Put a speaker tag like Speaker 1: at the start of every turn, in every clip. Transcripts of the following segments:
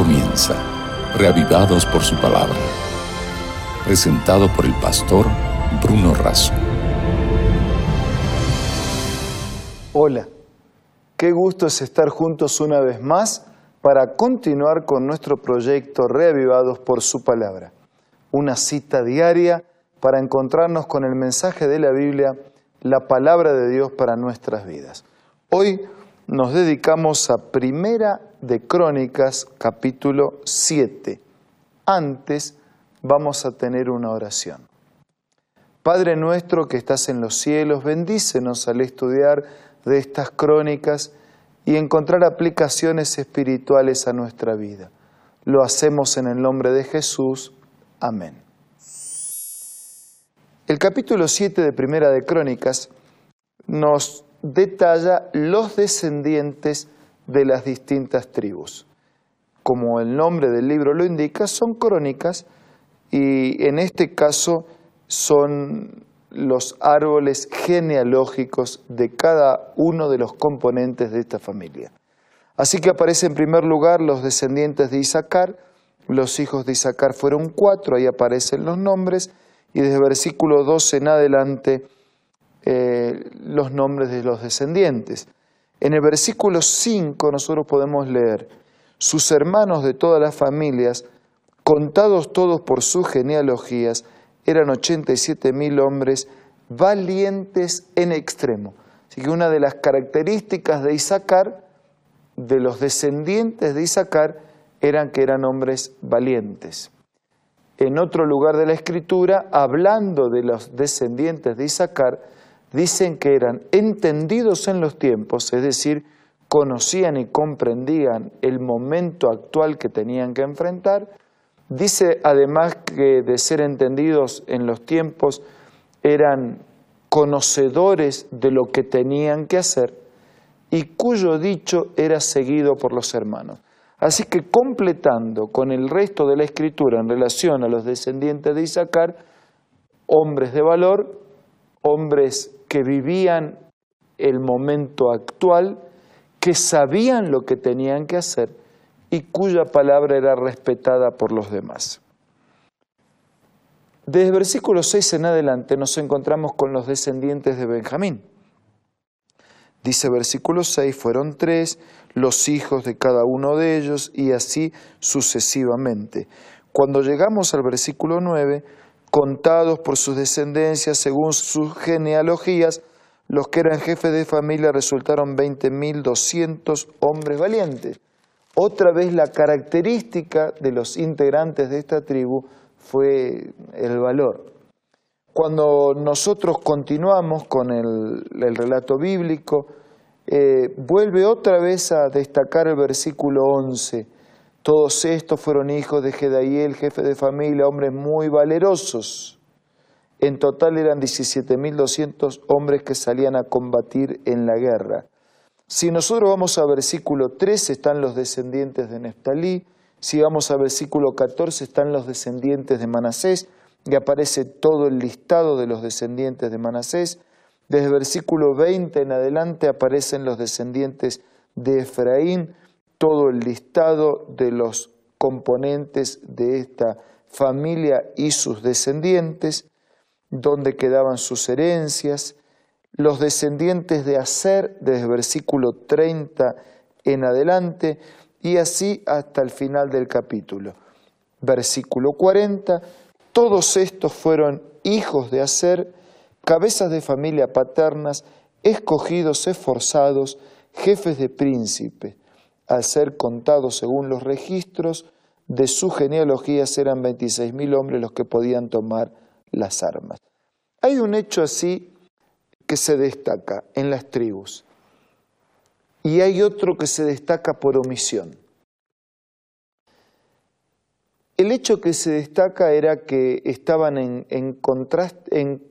Speaker 1: comienza, reavivados por su palabra. Presentado por el pastor Bruno Razo.
Speaker 2: Hola, qué gusto es estar juntos una vez más para continuar con nuestro proyecto Reavivados por su palabra. Una cita diaria para encontrarnos con el mensaje de la Biblia, la palabra de Dios para nuestras vidas. Hoy nos dedicamos a Primera de Crónicas, capítulo 7. Antes vamos a tener una oración. Padre nuestro que estás en los cielos, bendícenos al estudiar de estas crónicas y encontrar aplicaciones espirituales a nuestra vida. Lo hacemos en el nombre de Jesús. Amén. El capítulo 7 de Primera de Crónicas nos detalla los descendientes de las distintas tribus. Como el nombre del libro lo indica, son crónicas y en este caso son los árboles genealógicos de cada uno de los componentes de esta familia. Así que aparece en primer lugar los descendientes de Isaacar, los hijos de Isaacar fueron cuatro, ahí aparecen los nombres, y desde versículo 12 en adelante los nombres de los descendientes. En el versículo 5 nosotros podemos leer, sus hermanos de todas las familias, contados todos por sus genealogías, eran 87 mil hombres valientes en extremo. Así que una de las características de Isaacar, de los descendientes de Isaacar, eran que eran hombres valientes. En otro lugar de la escritura, hablando de los descendientes de Isaacar, dicen que eran entendidos en los tiempos, es decir, conocían y comprendían el momento actual que tenían que enfrentar. Dice además que de ser entendidos en los tiempos eran conocedores de lo que tenían que hacer y cuyo dicho era seguido por los hermanos. Así que completando con el resto de la escritura en relación a los descendientes de Isaacar, hombres de valor, hombres que vivían el momento actual, que sabían lo que tenían que hacer y cuya palabra era respetada por los demás. Desde versículo 6 en adelante nos encontramos con los descendientes de Benjamín. Dice versículo 6, fueron tres los hijos de cada uno de ellos y así sucesivamente. Cuando llegamos al versículo 9, contados por sus descendencias según sus genealogías, los que eran jefes de familia resultaron 20.200 hombres valientes. Otra vez la característica de los integrantes de esta tribu fue el valor. Cuando nosotros continuamos con el, relato bíblico, eh, vuelve otra vez a destacar el versículo 11 todos estos fueron hijos de Gedaiel, jefe de familia, hombres muy valerosos. En total eran 17.200 hombres que salían a combatir en la guerra. Si nosotros vamos a versículo 13 están los descendientes de Neftalí, si vamos a versículo 14 están los descendientes de Manasés, y aparece todo el listado de los descendientes de Manasés. Desde versículo 20 en adelante aparecen los descendientes de Efraín, todo el listado de los componentes de esta familia y sus descendientes, donde quedaban sus herencias, los descendientes de Aser desde versículo 30 en adelante y así hasta el final del capítulo. Versículo 40, todos estos fueron hijos de Aser, cabezas de familia paternas, escogidos, esforzados, jefes de príncipes al ser contados según los registros de su genealogía, eran 26.000 hombres los que podían tomar las armas. Hay un hecho así que se destaca en las tribus y hay otro que se destaca por omisión. El hecho que se destaca era que estaban en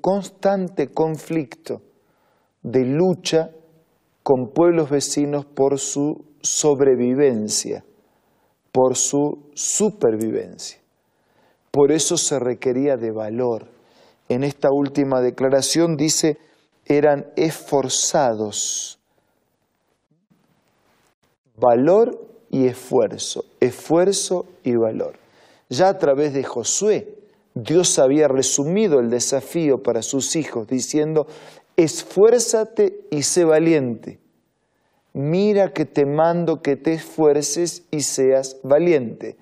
Speaker 2: constante conflicto de lucha con pueblos vecinos por su sobrevivencia, por su supervivencia. Por eso se requería de valor. En esta última declaración dice, eran esforzados. Valor y esfuerzo, esfuerzo y valor. Ya a través de Josué, Dios había resumido el desafío para sus hijos diciendo, esfuérzate y sé valiente. Mira que te mando que te esfuerces y seas valiente.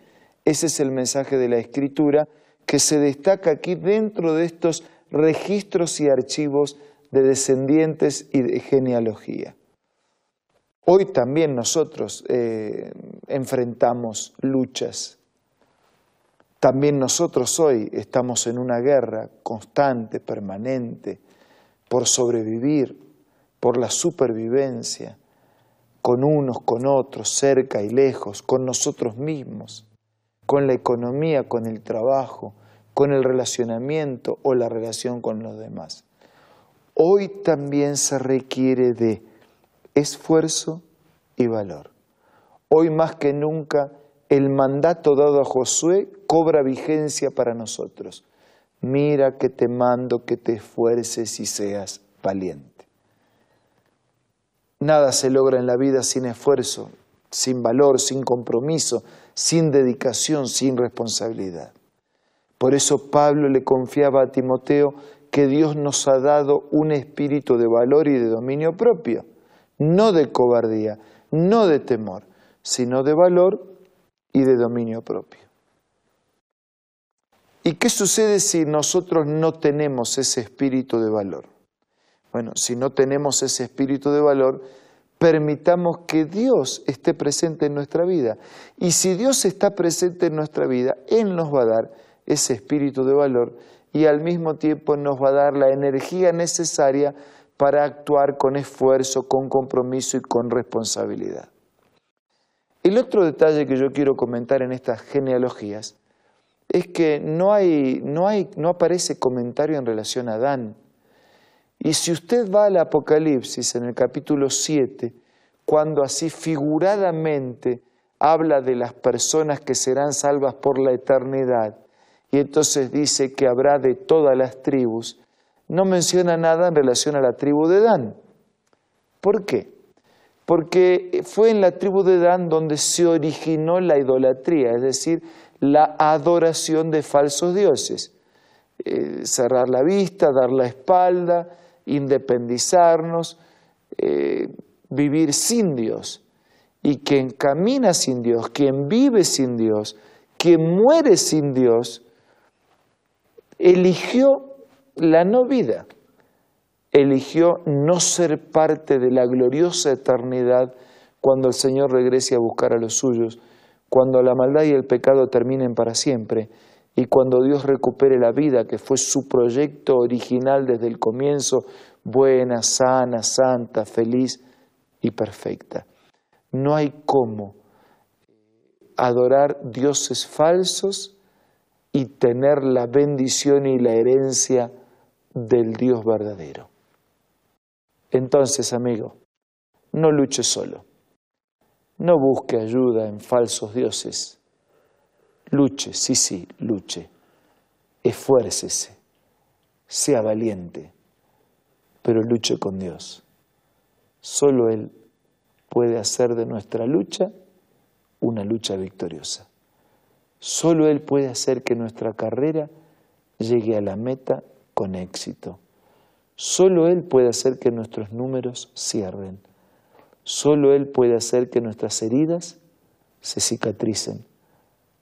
Speaker 2: Ese es el mensaje de la Escritura que se destaca aquí dentro de estos registros y archivos de descendientes y de genealogía. Hoy también nosotros eh, enfrentamos luchas. También nosotros hoy estamos en una guerra constante, permanente, por sobrevivir, por la supervivencia, con unos, con otros, cerca y lejos, con nosotros mismos, con la economía, con el trabajo, con el relacionamiento o la relación con los demás. Hoy también se requiere de esfuerzo y valor. Hoy más que nunca el mandato dado a Josué cobra vigencia para nosotros. Mira que te mando que te esfuerces y seas valiente. Nada se logra en la vida sin esfuerzo, sin valor, sin compromiso, sin dedicación, sin responsabilidad. Por eso Pablo le confiaba a Timoteo que Dios nos ha dado un espíritu de valor y de dominio propio no de cobardía, no de temor, sino de valor y de dominio propio. ¿Y qué sucede si nosotros no tenemos ese espíritu de valor? Bueno, si no tenemos ese espíritu de valor, permitamos que Dios esté presente en nuestra vida. Y si Dios está presente en nuestra vida, Él nos va a dar ese espíritu de valor y al mismo tiempo nos va a dar la energía necesaria para actuar con esfuerzo, con compromiso y con responsabilidad. El otro detalle que yo quiero comentar en estas genealogías es que no, hay, no, hay, no aparece comentario en relación a Adán. Y si usted va al Apocalipsis en el capítulo 7, cuando así figuradamente habla de las personas que serán salvas por la eternidad, y entonces dice que habrá de todas las tribus, no menciona nada en relación a la tribu de Dan. ¿Por qué? Porque fue en la tribu de Dan donde se originó la idolatría, es decir, la adoración de falsos dioses. Eh, cerrar la vista, dar la espalda, independizarnos, eh, vivir sin Dios. Y quien camina sin Dios, quien vive sin Dios, quien muere sin Dios, eligió la no vida. Eligió no ser parte de la gloriosa eternidad cuando el Señor regrese a buscar a los suyos, cuando la maldad y el pecado terminen para siempre y cuando Dios recupere la vida que fue su proyecto original desde el comienzo, buena, sana, santa, feliz y perfecta. No hay cómo adorar dioses falsos y tener la bendición y la herencia del Dios verdadero. Entonces, amigo, no luche solo. No busque ayuda en falsos dioses. Luche, sí, sí, luche. Esfuércese. Sea valiente. Pero luche con Dios. Solo Él puede hacer de nuestra lucha una lucha victoriosa. Solo Él puede hacer que nuestra carrera llegue a la meta con éxito. Solo Él puede hacer que nuestros números cierren. Solo Él puede hacer que nuestras heridas se cicatricen.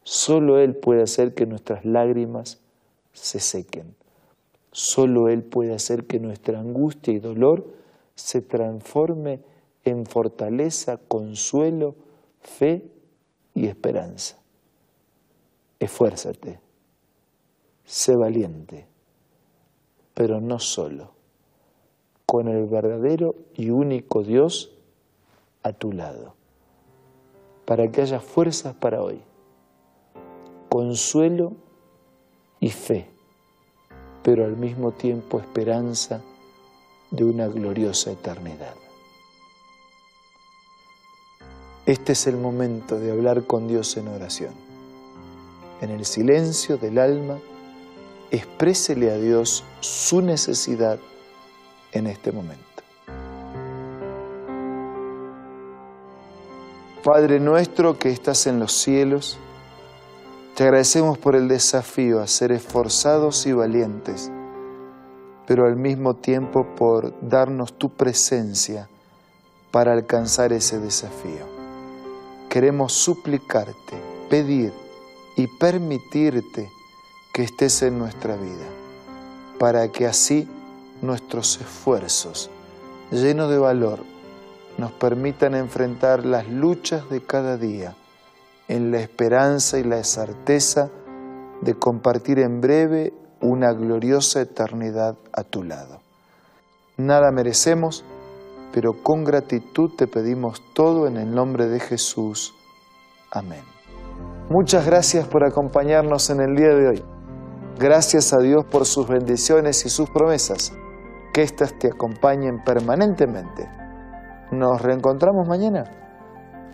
Speaker 2: Solo Él puede hacer que nuestras lágrimas se sequen. Solo Él puede hacer que nuestra angustia y dolor se transforme en fortaleza, consuelo, fe y esperanza. Esfuérzate, sé valiente pero no solo, con el verdadero y único Dios a tu lado, para que haya fuerzas para hoy, consuelo y fe, pero al mismo tiempo esperanza de una gloriosa eternidad. Este es el momento de hablar con Dios en oración, en el silencio del alma, exprésele a Dios su necesidad en este momento. Padre nuestro que estás en los cielos, te agradecemos por el desafío a ser esforzados y valientes, pero al mismo tiempo por darnos tu presencia para alcanzar ese desafío. Queremos suplicarte, pedir y permitirte que estés en nuestra vida, para que así nuestros esfuerzos, llenos de valor, nos permitan enfrentar las luchas de cada día en la esperanza y la certeza de compartir en breve una gloriosa eternidad a tu lado. Nada merecemos, pero con gratitud te pedimos todo en el nombre de Jesús. Amén. Muchas gracias por acompañarnos en el día de hoy. Gracias a Dios por sus bendiciones y sus promesas. Que éstas te acompañen permanentemente nos reencontramos mañana